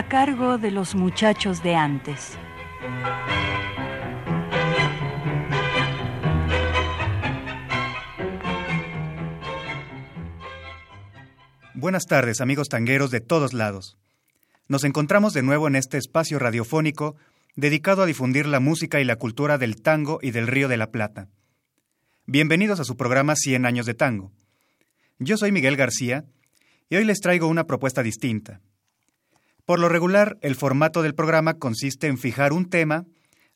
A cargo de los muchachos de antes. Buenas tardes, amigos tangueros de todos lados. Nos encontramos de nuevo en este espacio radiofónico dedicado a difundir la música y la cultura del tango y del Río de la Plata. Bienvenidos a su programa 100 años de tango. Yo soy Miguel García y hoy les traigo una propuesta distinta. Por lo regular, el formato del programa consiste en fijar un tema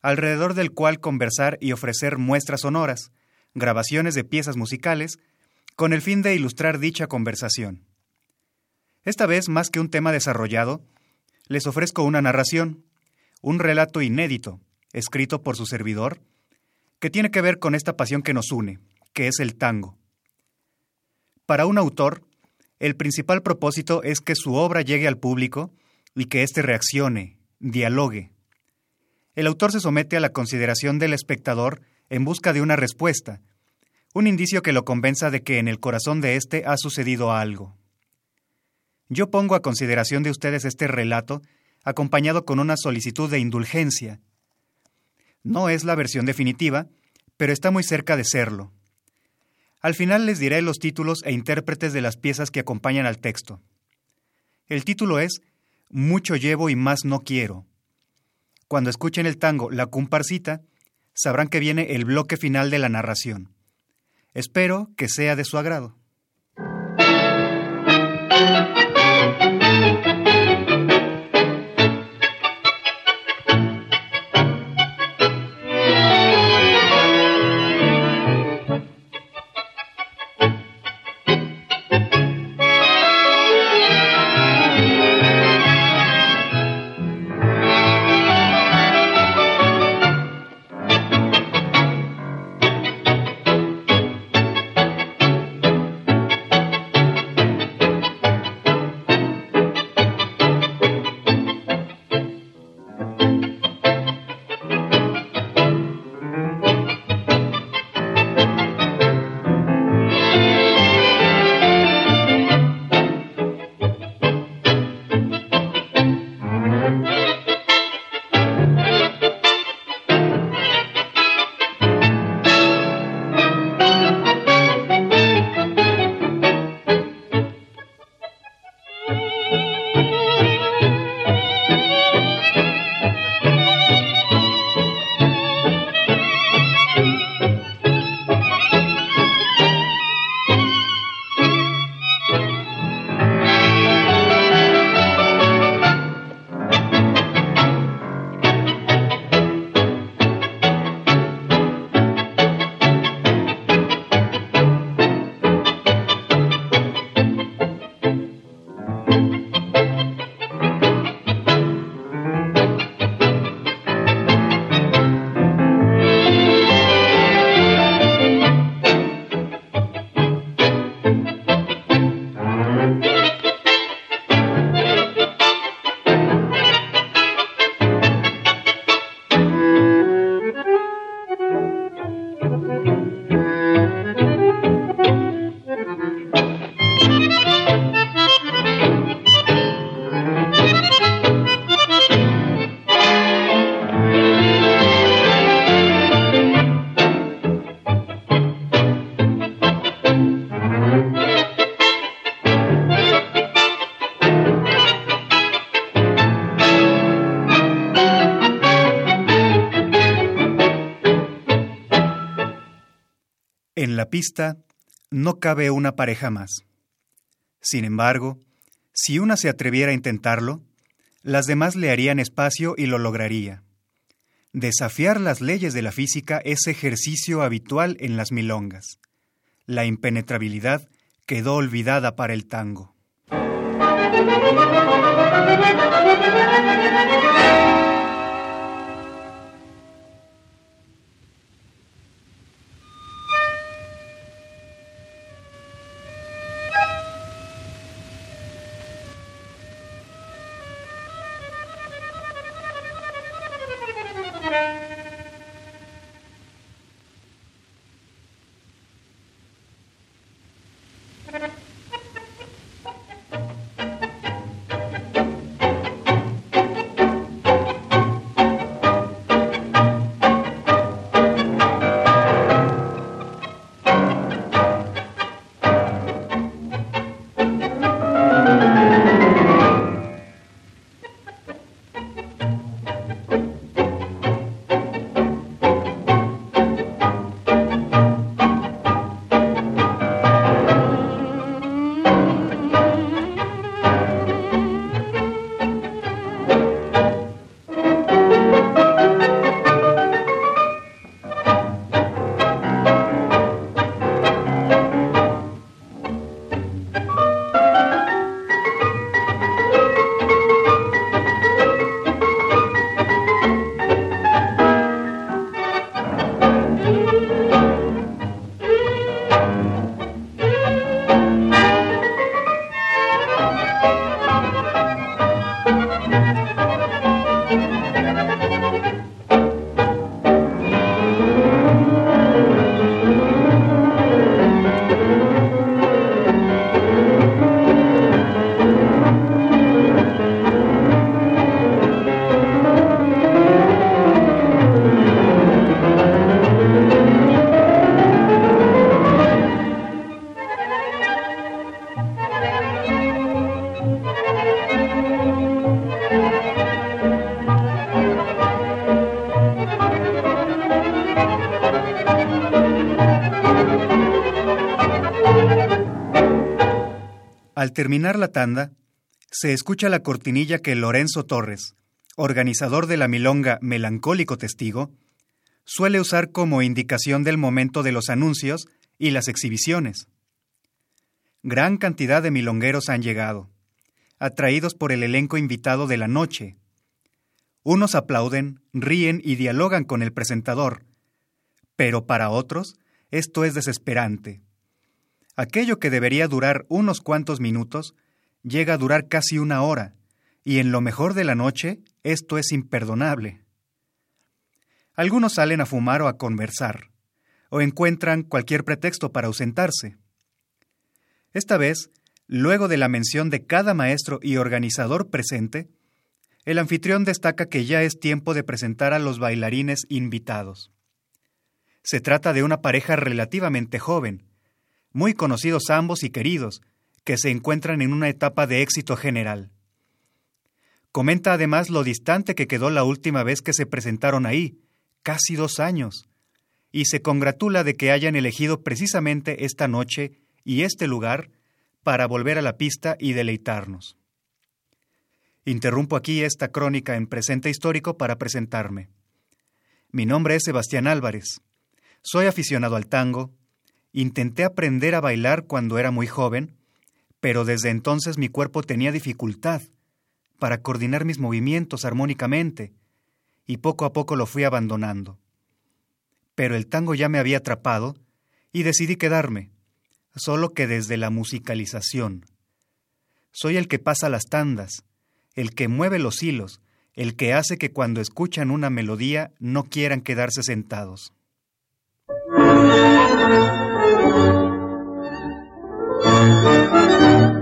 alrededor del cual conversar y ofrecer muestras sonoras, grabaciones de piezas musicales, con el fin de ilustrar dicha conversación. Esta vez, más que un tema desarrollado, les ofrezco una narración, un relato inédito, escrito por su servidor, que tiene que ver con esta pasión que nos une, que es el tango. Para un autor, el principal propósito es que su obra llegue al público y que éste reaccione, dialogue. El autor se somete a la consideración del espectador en busca de una respuesta, un indicio que lo convenza de que en el corazón de éste ha sucedido algo. Yo pongo a consideración de ustedes este relato acompañado con una solicitud de indulgencia. No es la versión definitiva, pero está muy cerca de serlo. Al final les diré los títulos e intérpretes de las piezas que acompañan al texto. El título es mucho llevo y más no quiero. Cuando escuchen el tango La Comparsita, sabrán que viene el bloque final de la narración. Espero que sea de su agrado. No cabe una pareja más. Sin embargo, si una se atreviera a intentarlo, las demás le harían espacio y lo lograría. Desafiar las leyes de la física es ejercicio habitual en las milongas. La impenetrabilidad quedó olvidada para el tango. Al terminar la tanda, se escucha la cortinilla que Lorenzo Torres, organizador de la milonga Melancólico Testigo, suele usar como indicación del momento de los anuncios y las exhibiciones. Gran cantidad de milongueros han llegado, atraídos por el elenco invitado de la noche. Unos aplauden, ríen y dialogan con el presentador, pero para otros esto es desesperante. Aquello que debería durar unos cuantos minutos llega a durar casi una hora, y en lo mejor de la noche esto es imperdonable. Algunos salen a fumar o a conversar, o encuentran cualquier pretexto para ausentarse. Esta vez, luego de la mención de cada maestro y organizador presente, el anfitrión destaca que ya es tiempo de presentar a los bailarines invitados. Se trata de una pareja relativamente joven, muy conocidos ambos y queridos, que se encuentran en una etapa de éxito general. Comenta además lo distante que quedó la última vez que se presentaron ahí, casi dos años, y se congratula de que hayan elegido precisamente esta noche y este lugar para volver a la pista y deleitarnos. Interrumpo aquí esta crónica en presente histórico para presentarme. Mi nombre es Sebastián Álvarez. Soy aficionado al tango, Intenté aprender a bailar cuando era muy joven, pero desde entonces mi cuerpo tenía dificultad para coordinar mis movimientos armónicamente, y poco a poco lo fui abandonando. Pero el tango ya me había atrapado y decidí quedarme, solo que desde la musicalización. Soy el que pasa las tandas, el que mueve los hilos, el que hace que cuando escuchan una melodía no quieran quedarse sentados. Thank you.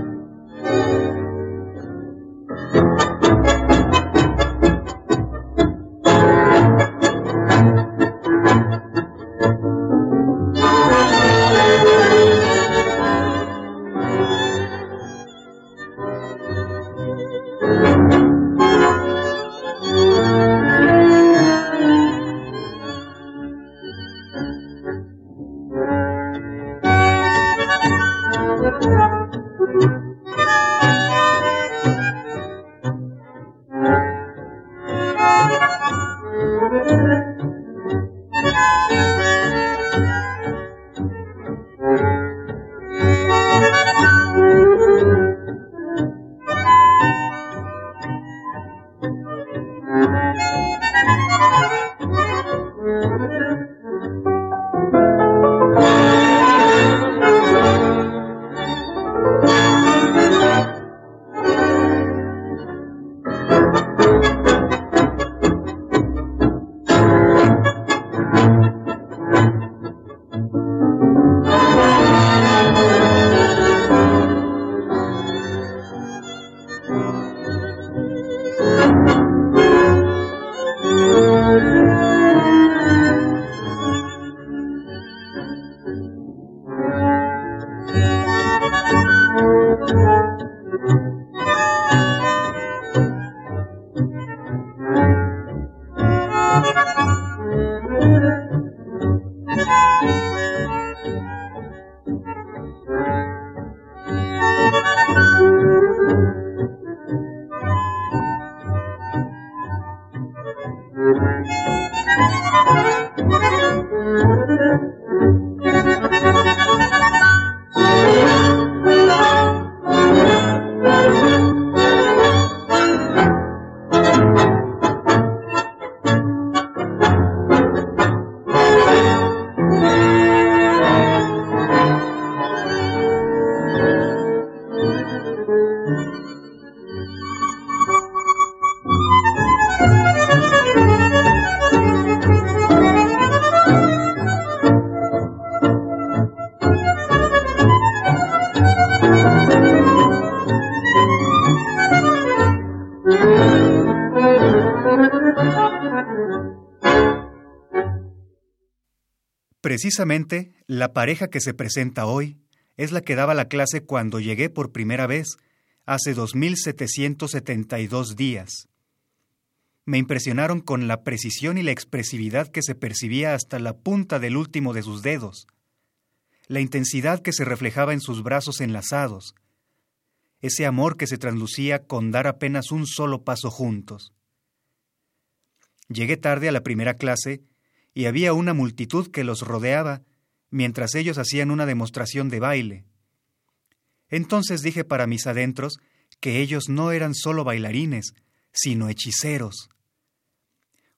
Precisamente, la pareja que se presenta hoy es la que daba la clase cuando llegué por primera vez, hace 2772 días. Me impresionaron con la precisión y la expresividad que se percibía hasta la punta del último de sus dedos, la intensidad que se reflejaba en sus brazos enlazados, ese amor que se translucía con dar apenas un solo paso juntos. Llegué tarde a la primera clase y había una multitud que los rodeaba mientras ellos hacían una demostración de baile. Entonces dije para mis adentros que ellos no eran solo bailarines, sino hechiceros.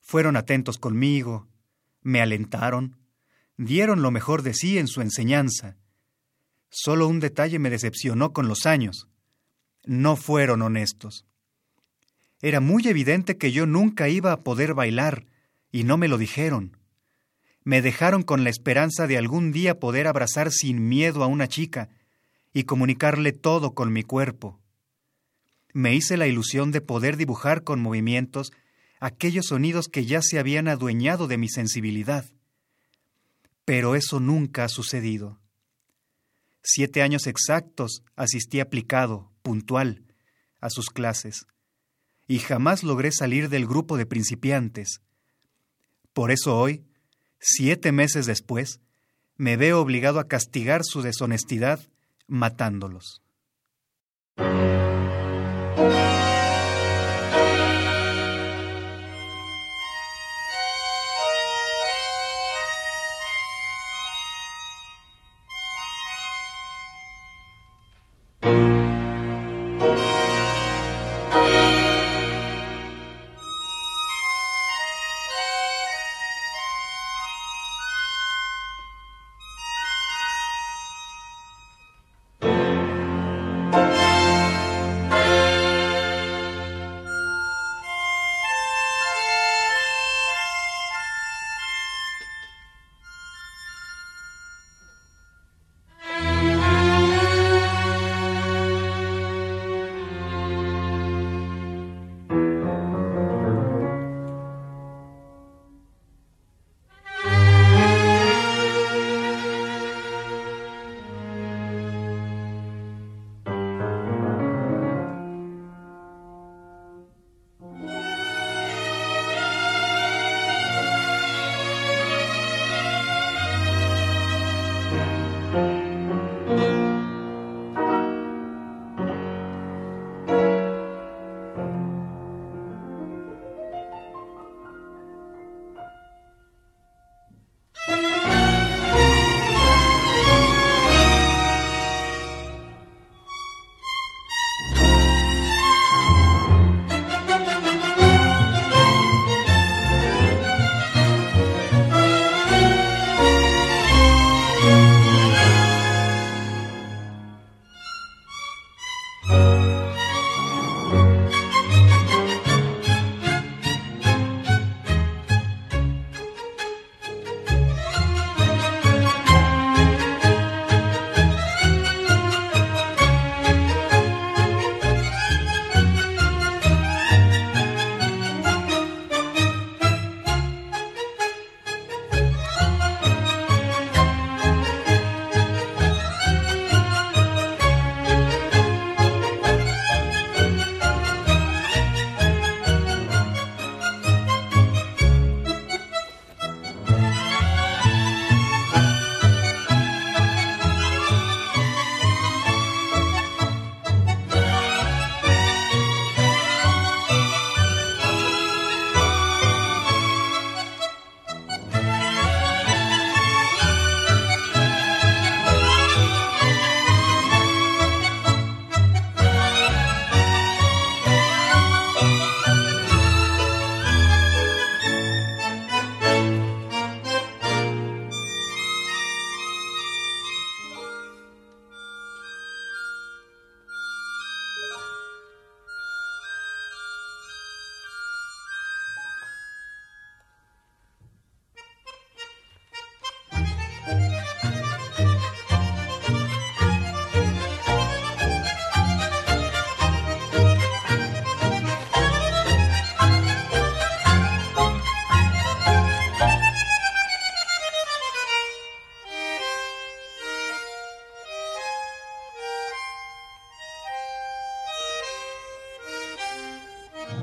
Fueron atentos conmigo, me alentaron, dieron lo mejor de sí en su enseñanza. Solo un detalle me decepcionó con los años. No fueron honestos. Era muy evidente que yo nunca iba a poder bailar, y no me lo dijeron me dejaron con la esperanza de algún día poder abrazar sin miedo a una chica y comunicarle todo con mi cuerpo. Me hice la ilusión de poder dibujar con movimientos aquellos sonidos que ya se habían adueñado de mi sensibilidad. Pero eso nunca ha sucedido. Siete años exactos asistí aplicado, puntual, a sus clases, y jamás logré salir del grupo de principiantes. Por eso hoy, siete meses después, me veo obligado a castigar su deshonestidad matándolos.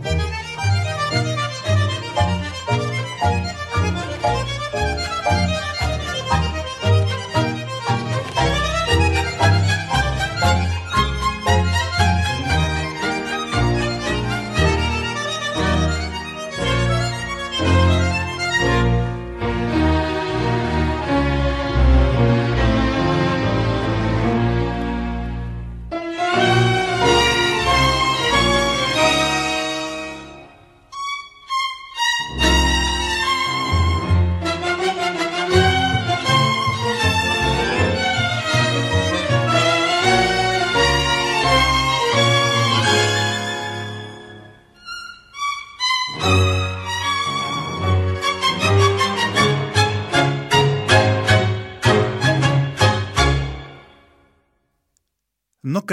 Bye.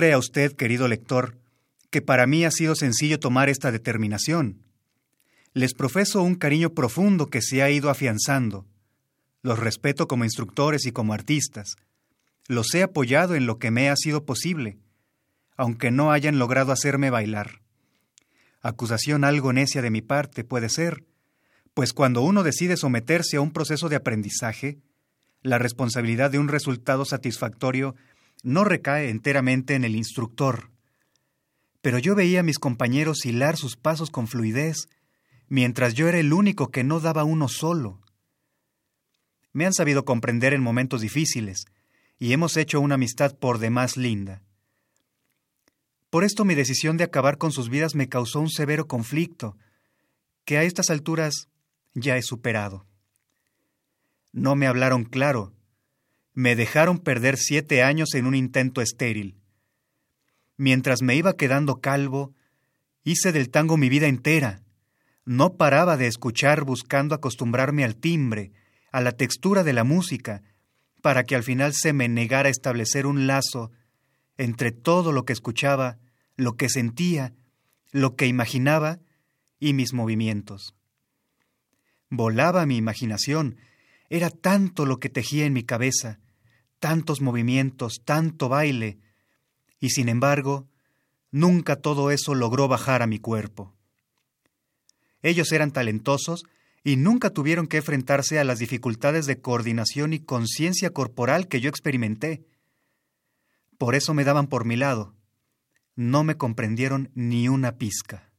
Crea usted, querido lector, que para mí ha sido sencillo tomar esta determinación. Les profeso un cariño profundo que se ha ido afianzando. Los respeto como instructores y como artistas. Los he apoyado en lo que me ha sido posible, aunque no hayan logrado hacerme bailar. Acusación algo necia de mi parte puede ser, pues cuando uno decide someterse a un proceso de aprendizaje, la responsabilidad de un resultado satisfactorio no recae enteramente en el instructor. Pero yo veía a mis compañeros hilar sus pasos con fluidez, mientras yo era el único que no daba uno solo. Me han sabido comprender en momentos difíciles, y hemos hecho una amistad por demás linda. Por esto mi decisión de acabar con sus vidas me causó un severo conflicto, que a estas alturas ya he superado. No me hablaron claro, me dejaron perder siete años en un intento estéril. Mientras me iba quedando calvo, hice del tango mi vida entera. No paraba de escuchar buscando acostumbrarme al timbre, a la textura de la música, para que al final se me negara a establecer un lazo entre todo lo que escuchaba, lo que sentía, lo que imaginaba y mis movimientos. Volaba mi imaginación, era tanto lo que tejía en mi cabeza, tantos movimientos, tanto baile, y sin embargo, nunca todo eso logró bajar a mi cuerpo. Ellos eran talentosos y nunca tuvieron que enfrentarse a las dificultades de coordinación y conciencia corporal que yo experimenté. Por eso me daban por mi lado. No me comprendieron ni una pizca.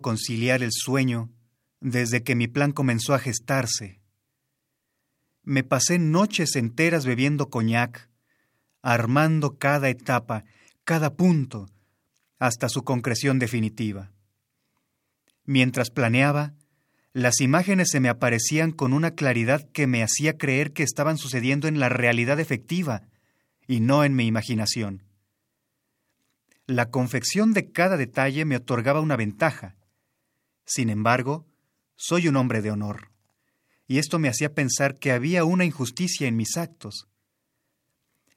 Conciliar el sueño desde que mi plan comenzó a gestarse. Me pasé noches enteras bebiendo coñac, armando cada etapa, cada punto, hasta su concreción definitiva. Mientras planeaba, las imágenes se me aparecían con una claridad que me hacía creer que estaban sucediendo en la realidad efectiva y no en mi imaginación. La confección de cada detalle me otorgaba una ventaja. Sin embargo, soy un hombre de honor, y esto me hacía pensar que había una injusticia en mis actos.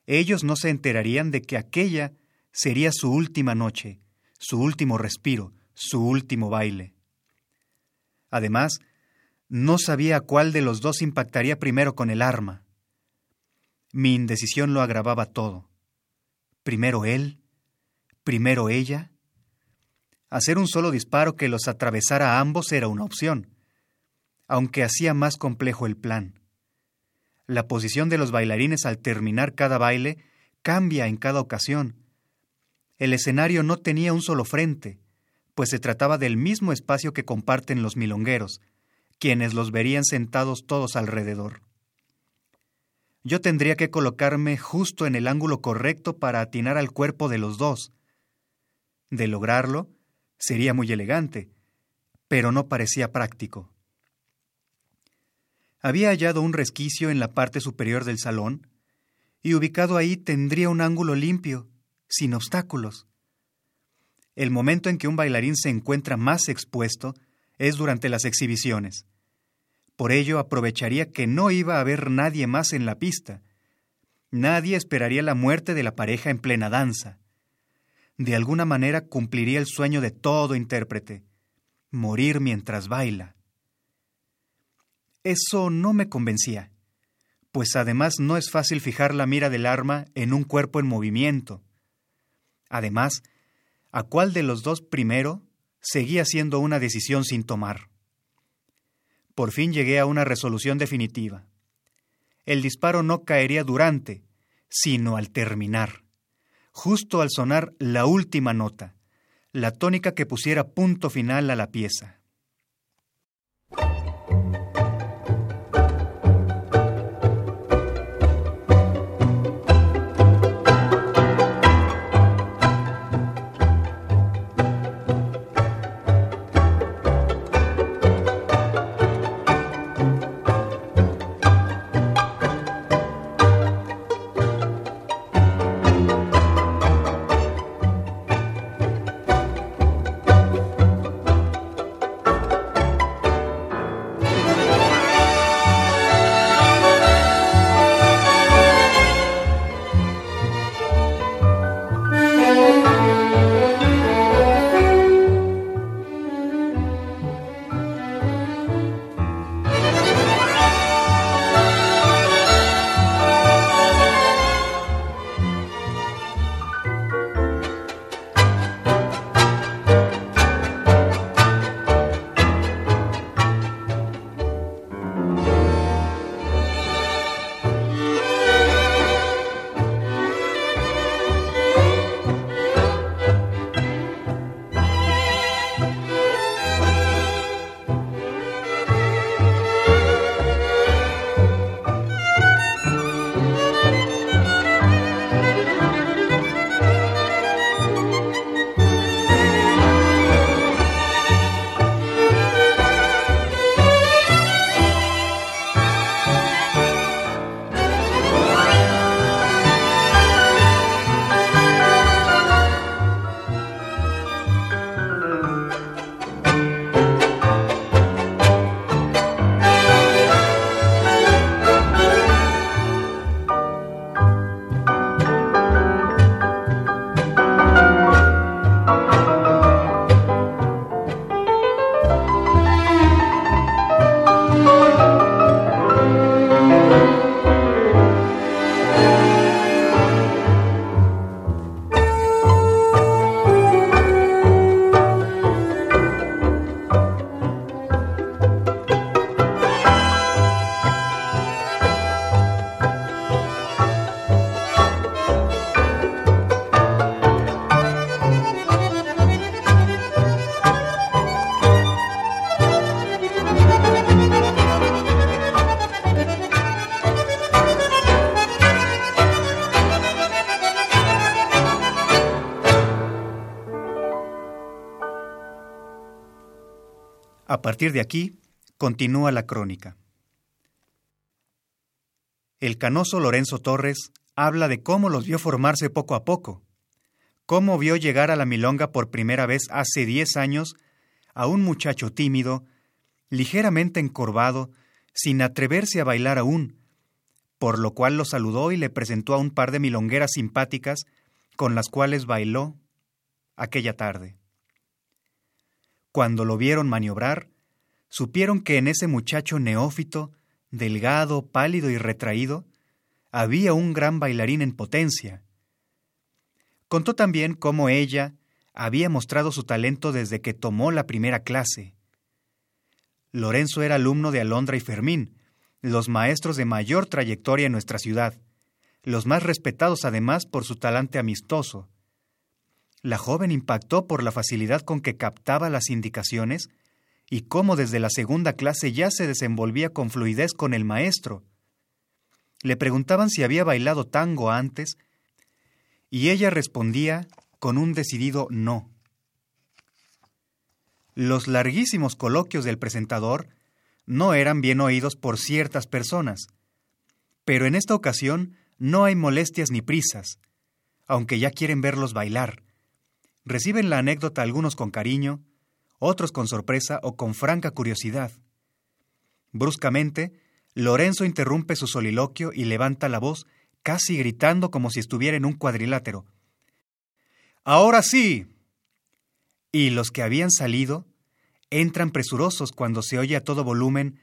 Ellos no se enterarían de que aquella sería su última noche, su último respiro, su último baile. Además, no sabía cuál de los dos impactaría primero con el arma. Mi indecisión lo agravaba todo. Primero él, primero ella. Hacer un solo disparo que los atravesara a ambos era una opción, aunque hacía más complejo el plan. La posición de los bailarines al terminar cada baile cambia en cada ocasión. El escenario no tenía un solo frente, pues se trataba del mismo espacio que comparten los milongueros, quienes los verían sentados todos alrededor. Yo tendría que colocarme justo en el ángulo correcto para atinar al cuerpo de los dos. De lograrlo, sería muy elegante, pero no parecía práctico. Había hallado un resquicio en la parte superior del salón, y ubicado ahí tendría un ángulo limpio, sin obstáculos. El momento en que un bailarín se encuentra más expuesto es durante las exhibiciones. Por ello aprovecharía que no iba a haber nadie más en la pista. Nadie esperaría la muerte de la pareja en plena danza. De alguna manera cumpliría el sueño de todo intérprete, morir mientras baila. Eso no me convencía, pues además no es fácil fijar la mira del arma en un cuerpo en movimiento. Además, a cuál de los dos primero seguía siendo una decisión sin tomar. Por fin llegué a una resolución definitiva. El disparo no caería durante, sino al terminar, justo al sonar la última nota, la tónica que pusiera punto final a la pieza. De aquí, continúa la crónica. El canoso Lorenzo Torres habla de cómo los vio formarse poco a poco, cómo vio llegar a la milonga por primera vez hace diez años a un muchacho tímido, ligeramente encorvado, sin atreverse a bailar aún, por lo cual lo saludó y le presentó a un par de milongueras simpáticas con las cuales bailó aquella tarde. Cuando lo vieron maniobrar, supieron que en ese muchacho neófito, delgado, pálido y retraído, había un gran bailarín en potencia. Contó también cómo ella había mostrado su talento desde que tomó la primera clase. Lorenzo era alumno de Alondra y Fermín, los maestros de mayor trayectoria en nuestra ciudad, los más respetados además por su talante amistoso. La joven impactó por la facilidad con que captaba las indicaciones y cómo desde la segunda clase ya se desenvolvía con fluidez con el maestro. Le preguntaban si había bailado tango antes y ella respondía con un decidido no. Los larguísimos coloquios del presentador no eran bien oídos por ciertas personas, pero en esta ocasión no hay molestias ni prisas, aunque ya quieren verlos bailar. Reciben la anécdota algunos con cariño, otros con sorpresa o con franca curiosidad. Bruscamente, Lorenzo interrumpe su soliloquio y levanta la voz, casi gritando como si estuviera en un cuadrilátero. Ahora sí. Y los que habían salido entran presurosos cuando se oye a todo volumen.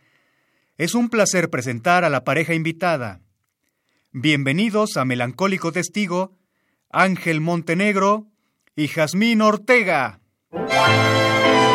Es un placer presentar a la pareja invitada. Bienvenidos a Melancólico Testigo, Ángel Montenegro y Jazmín Ortega. Con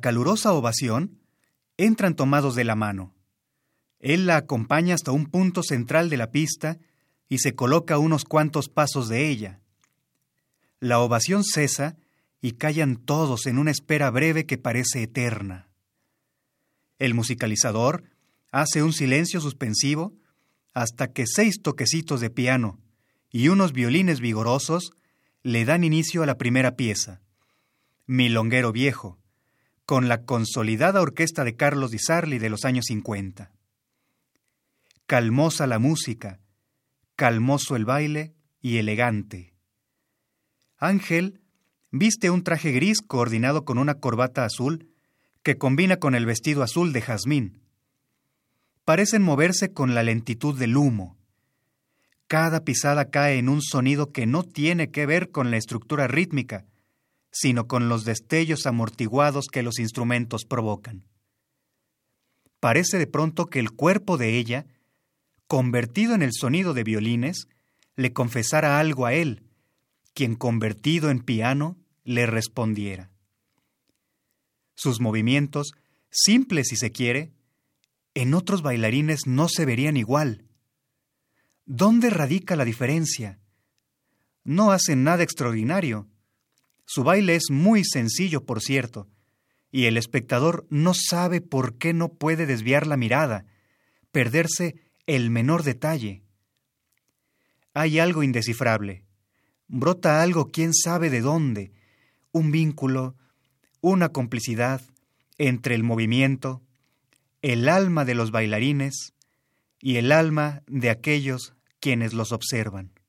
calurosa ovación, entran tomados de la mano. Él la acompaña hasta un punto central de la pista y se coloca unos cuantos pasos de ella. La ovación cesa y callan todos en una espera breve que parece eterna. El musicalizador hace un silencio suspensivo hasta que seis toquecitos de piano y unos violines vigorosos le dan inicio a la primera pieza, Milonguero Viejo, con la consolidada orquesta de Carlos Di Sarli de los años 50. Calmosa la música, calmoso el baile y elegante. Ángel viste un traje gris coordinado con una corbata azul que combina con el vestido azul de jazmín. Parecen moverse con la lentitud del humo. Cada pisada cae en un sonido que no tiene que ver con la estructura rítmica, sino con los destellos amortiguados que los instrumentos provocan. Parece de pronto que el cuerpo de ella, convertido en el sonido de violines, le confesara algo a él, quien convertido en piano le respondiera. Sus movimientos, simples si se quiere, en otros bailarines no se verían igual. ¿Dónde radica la diferencia? No hacen nada extraordinario. Su baile es muy sencillo, por cierto, y el espectador no sabe por qué no puede desviar la mirada, perderse el menor detalle. Hay algo indescifrable. Brota algo quién sabe de dónde, un vínculo, una complicidad entre el movimiento, el alma de los bailarines y el alma de aquellos quienes los observan.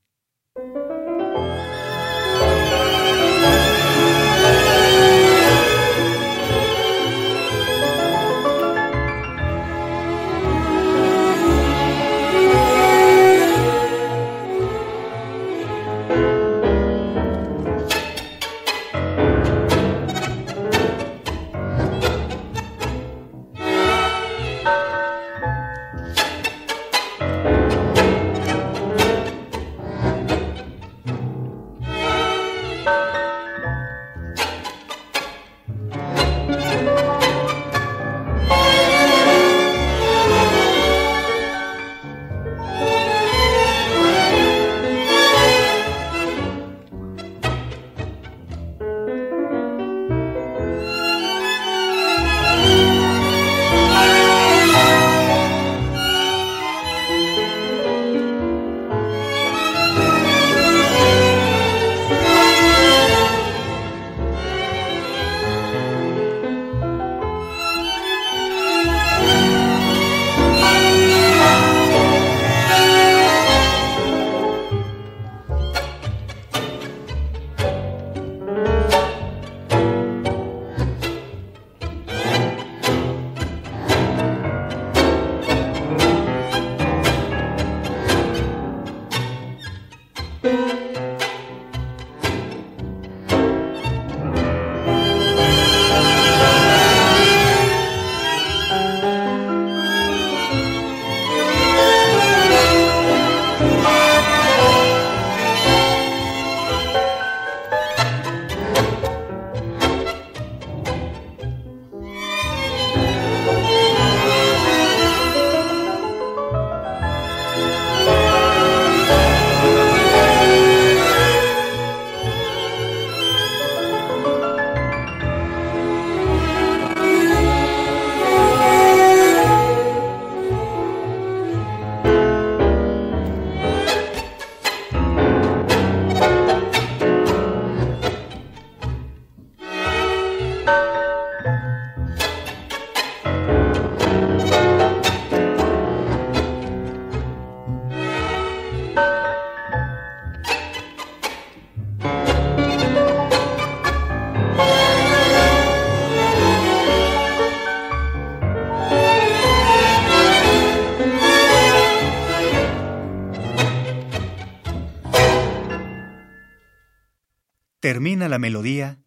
Termina la melodía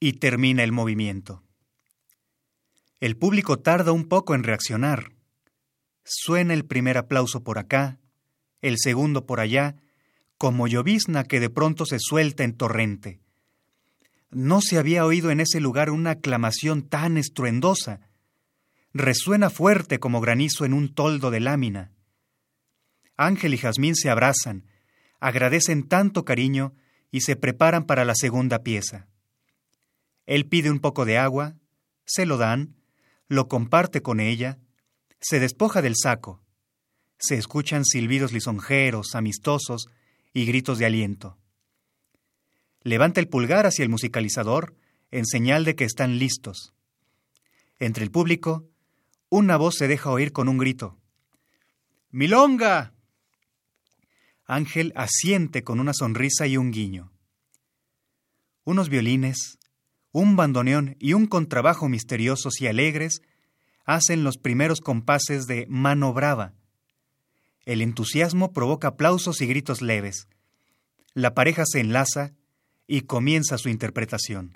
y termina el movimiento. El público tarda un poco en reaccionar. Suena el primer aplauso por acá, el segundo por allá, como llovizna que de pronto se suelta en torrente. No se había oído en ese lugar una aclamación tan estruendosa. Resuena fuerte como granizo en un toldo de lámina. Ángel y Jazmín se abrazan, agradecen tanto cariño y se preparan para la segunda pieza. Él pide un poco de agua, se lo dan, lo comparte con ella, se despoja del saco. Se escuchan silbidos lisonjeros, amistosos y gritos de aliento. Levanta el pulgar hacia el musicalizador en señal de que están listos. Entre el público, una voz se deja oír con un grito. ¡Milonga! Ángel asiente con una sonrisa y un guiño. Unos violines, un bandoneón y un contrabajo misteriosos y alegres hacen los primeros compases de Mano Brava. El entusiasmo provoca aplausos y gritos leves. La pareja se enlaza y comienza su interpretación.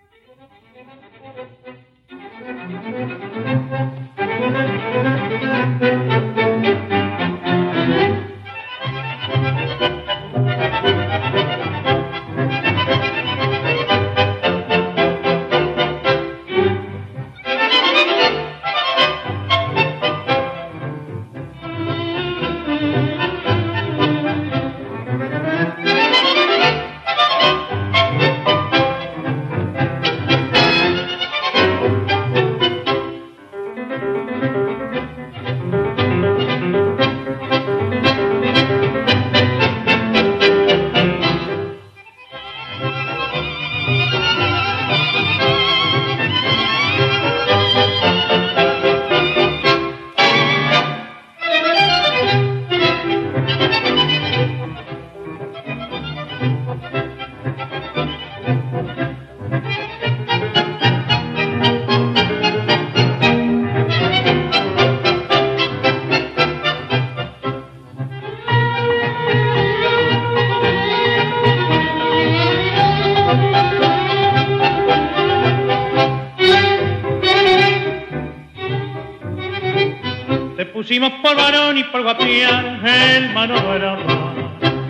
Y por guapiar el mano brava.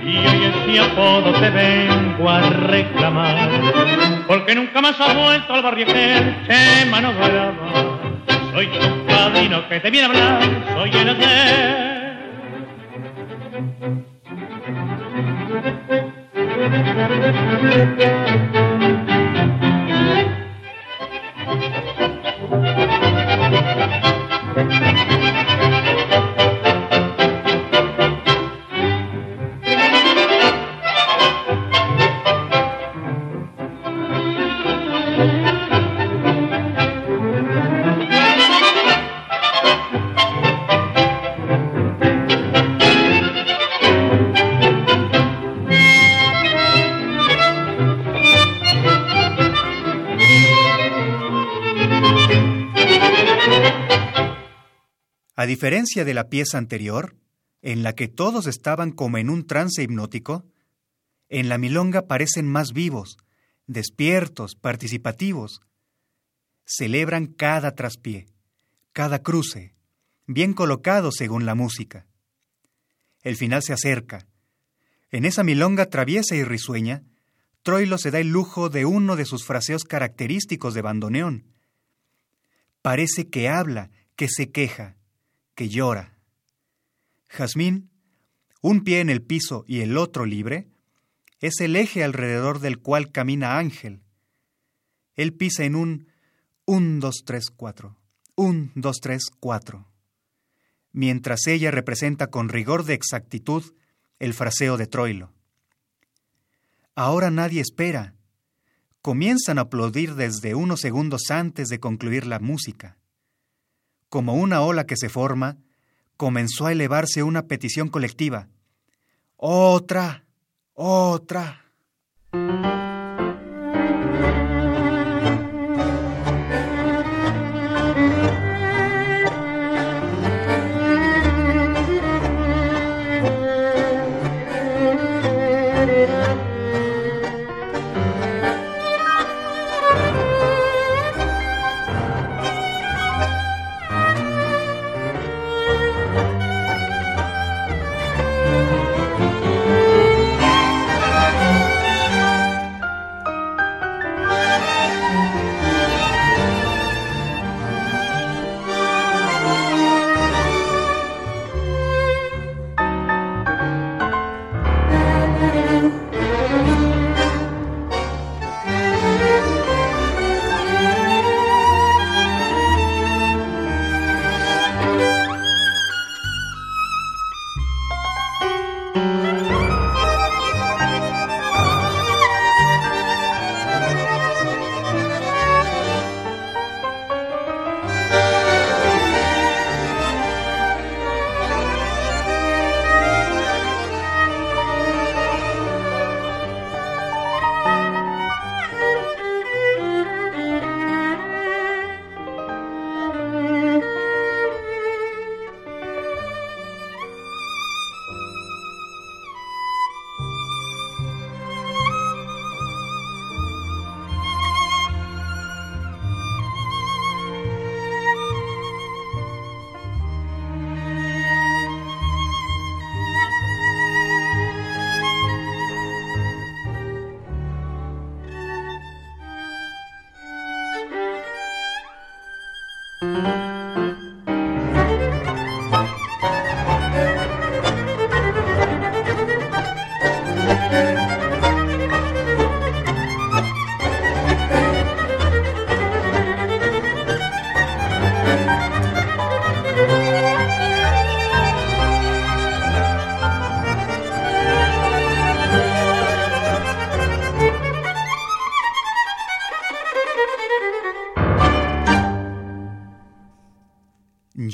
Y hoy en ese apodo te vengo a reclamar. Porque nunca más has vuelto al barrio que che mano brava. Soy tu padrino que te viene a hablar, soy el ayer. Diferencia de la pieza anterior, en la que todos estaban como en un trance hipnótico, en la milonga parecen más vivos, despiertos, participativos. Celebran cada traspié, cada cruce, bien colocado según la música. El final se acerca. En esa milonga traviesa y risueña, Troilo se da el lujo de uno de sus fraseos característicos de bandoneón. Parece que habla, que se queja, que llora. Jazmín, un pie en el piso y el otro libre, es el eje alrededor del cual camina Ángel. Él pisa en un un, dos, tres, cuatro, un, dos, tres, cuatro, mientras ella representa con rigor de exactitud el fraseo de Troilo. Ahora nadie espera. Comienzan a aplaudir desde unos segundos antes de concluir la música como una ola que se forma, comenzó a elevarse una petición colectiva. Otra, otra.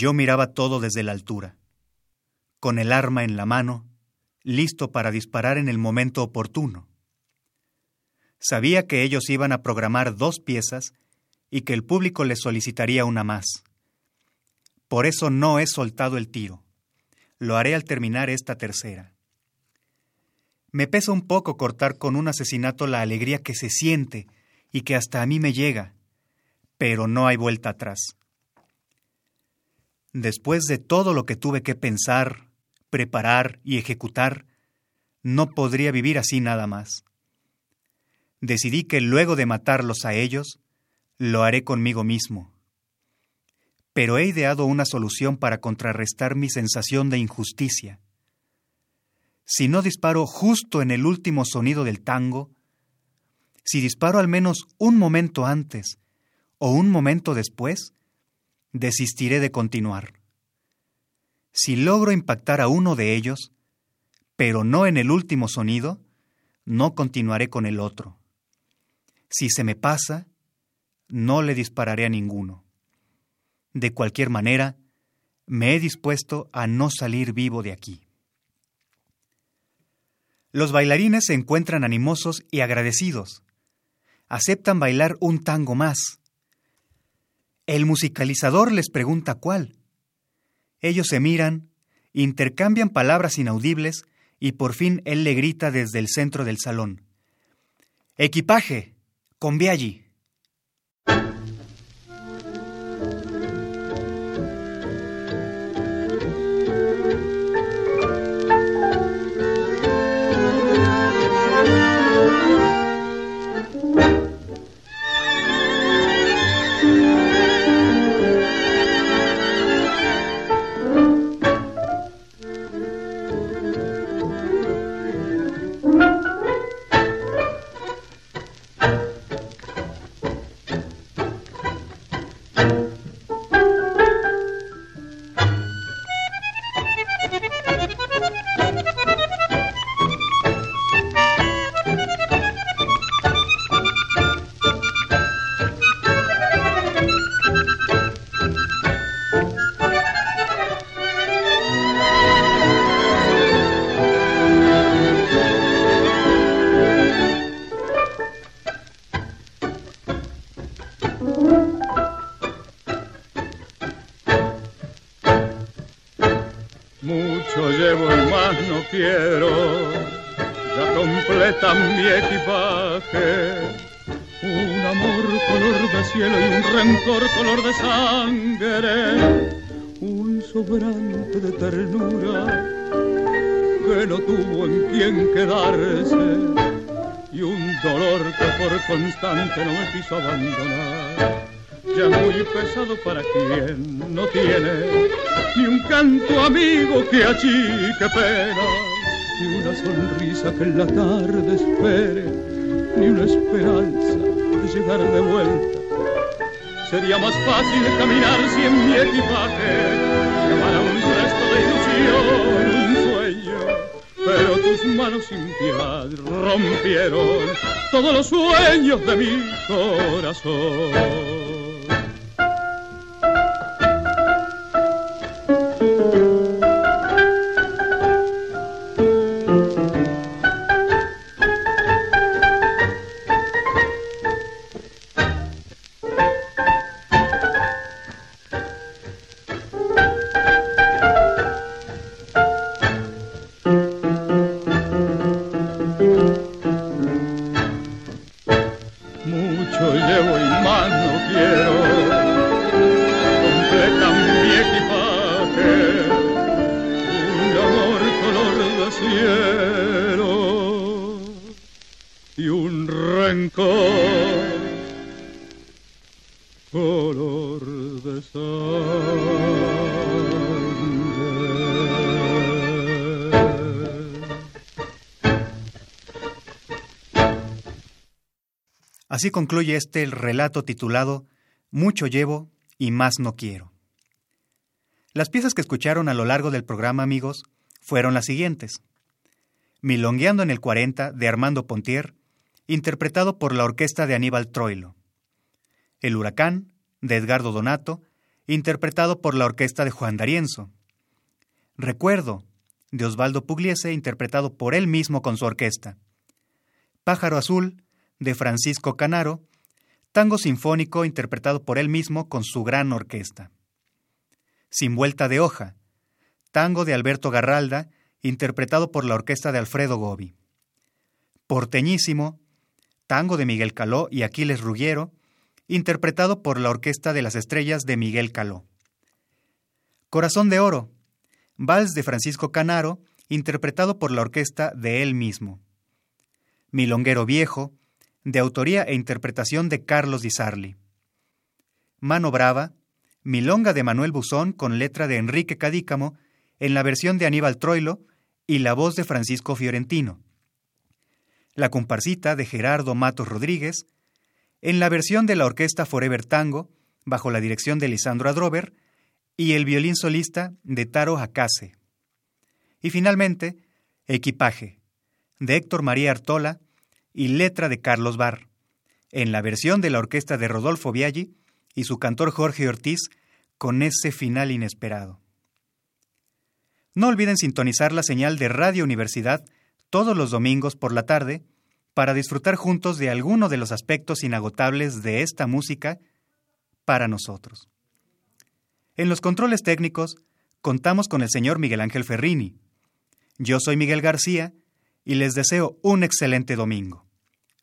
Yo miraba todo desde la altura, con el arma en la mano, listo para disparar en el momento oportuno. Sabía que ellos iban a programar dos piezas y que el público les solicitaría una más. Por eso no he soltado el tiro. Lo haré al terminar esta tercera. Me pesa un poco cortar con un asesinato la alegría que se siente y que hasta a mí me llega, pero no hay vuelta atrás. Después de todo lo que tuve que pensar, preparar y ejecutar, no podría vivir así nada más. Decidí que luego de matarlos a ellos, lo haré conmigo mismo. Pero he ideado una solución para contrarrestar mi sensación de injusticia. Si no disparo justo en el último sonido del tango, si disparo al menos un momento antes o un momento después, desistiré de continuar. Si logro impactar a uno de ellos, pero no en el último sonido, no continuaré con el otro. Si se me pasa, no le dispararé a ninguno. De cualquier manera, me he dispuesto a no salir vivo de aquí. Los bailarines se encuentran animosos y agradecidos. Aceptan bailar un tango más. El musicalizador les pregunta cuál. Ellos se miran, intercambian palabras inaudibles y por fin él le grita desde el centro del salón. Equipaje, con allí. No tuvo en quien quedarse. Y un dolor que por constante no me quiso abandonar. Ya muy pesado para quien no tiene ni un canto amigo que achique pena ni una sonrisa que en la tarde espere, ni una esperanza de llegar de vuelta. Sería más fácil caminar si en mi equipaje llevara un resto de ilusión, manos sin piedad rompieron todos los sueños de mi corazón. Concluye este relato titulado Mucho llevo y más no quiero. Las piezas que escucharon a lo largo del programa, amigos, fueron las siguientes. Milongueando en el 40 de Armando Pontier, interpretado por la orquesta de Aníbal Troilo. El Huracán de Edgardo Donato interpretado por la orquesta de Juan D'Arienzo. Recuerdo, de Osvaldo Pugliese, interpretado por él mismo con su orquesta. Pájaro Azul, de Francisco Canaro, tango sinfónico interpretado por él mismo con su gran orquesta. Sin vuelta de hoja, tango de Alberto Garralda, interpretado por la orquesta de Alfredo Gobi. Porteñísimo, tango de Miguel Caló y Aquiles Ruggiero, interpretado por la Orquesta de las Estrellas de Miguel Caló. Corazón de Oro, vals de Francisco Canaro, interpretado por la orquesta de él mismo. Milonguero Viejo, de autoría e interpretación de Carlos Di Sarli. Mano Brava, Milonga de Manuel Buzón con letra de Enrique Cadícamo, en la versión de Aníbal Troilo y la voz de Francisco Fiorentino. La comparsita de Gerardo Matos Rodríguez, en la versión de la orquesta Forever Tango, bajo la dirección de Lisandro Adrover, y el violín solista de Taro Hakase. Y finalmente, Equipaje, de Héctor María Artola y letra de Carlos Barr, en la versión de la orquesta de Rodolfo Biaggi y su cantor Jorge Ortiz, con ese final inesperado. No olviden sintonizar la señal de Radio Universidad todos los domingos por la tarde para disfrutar juntos de alguno de los aspectos inagotables de esta música para nosotros. En los controles técnicos contamos con el señor Miguel Ángel Ferrini. Yo soy Miguel García y les deseo un excelente domingo.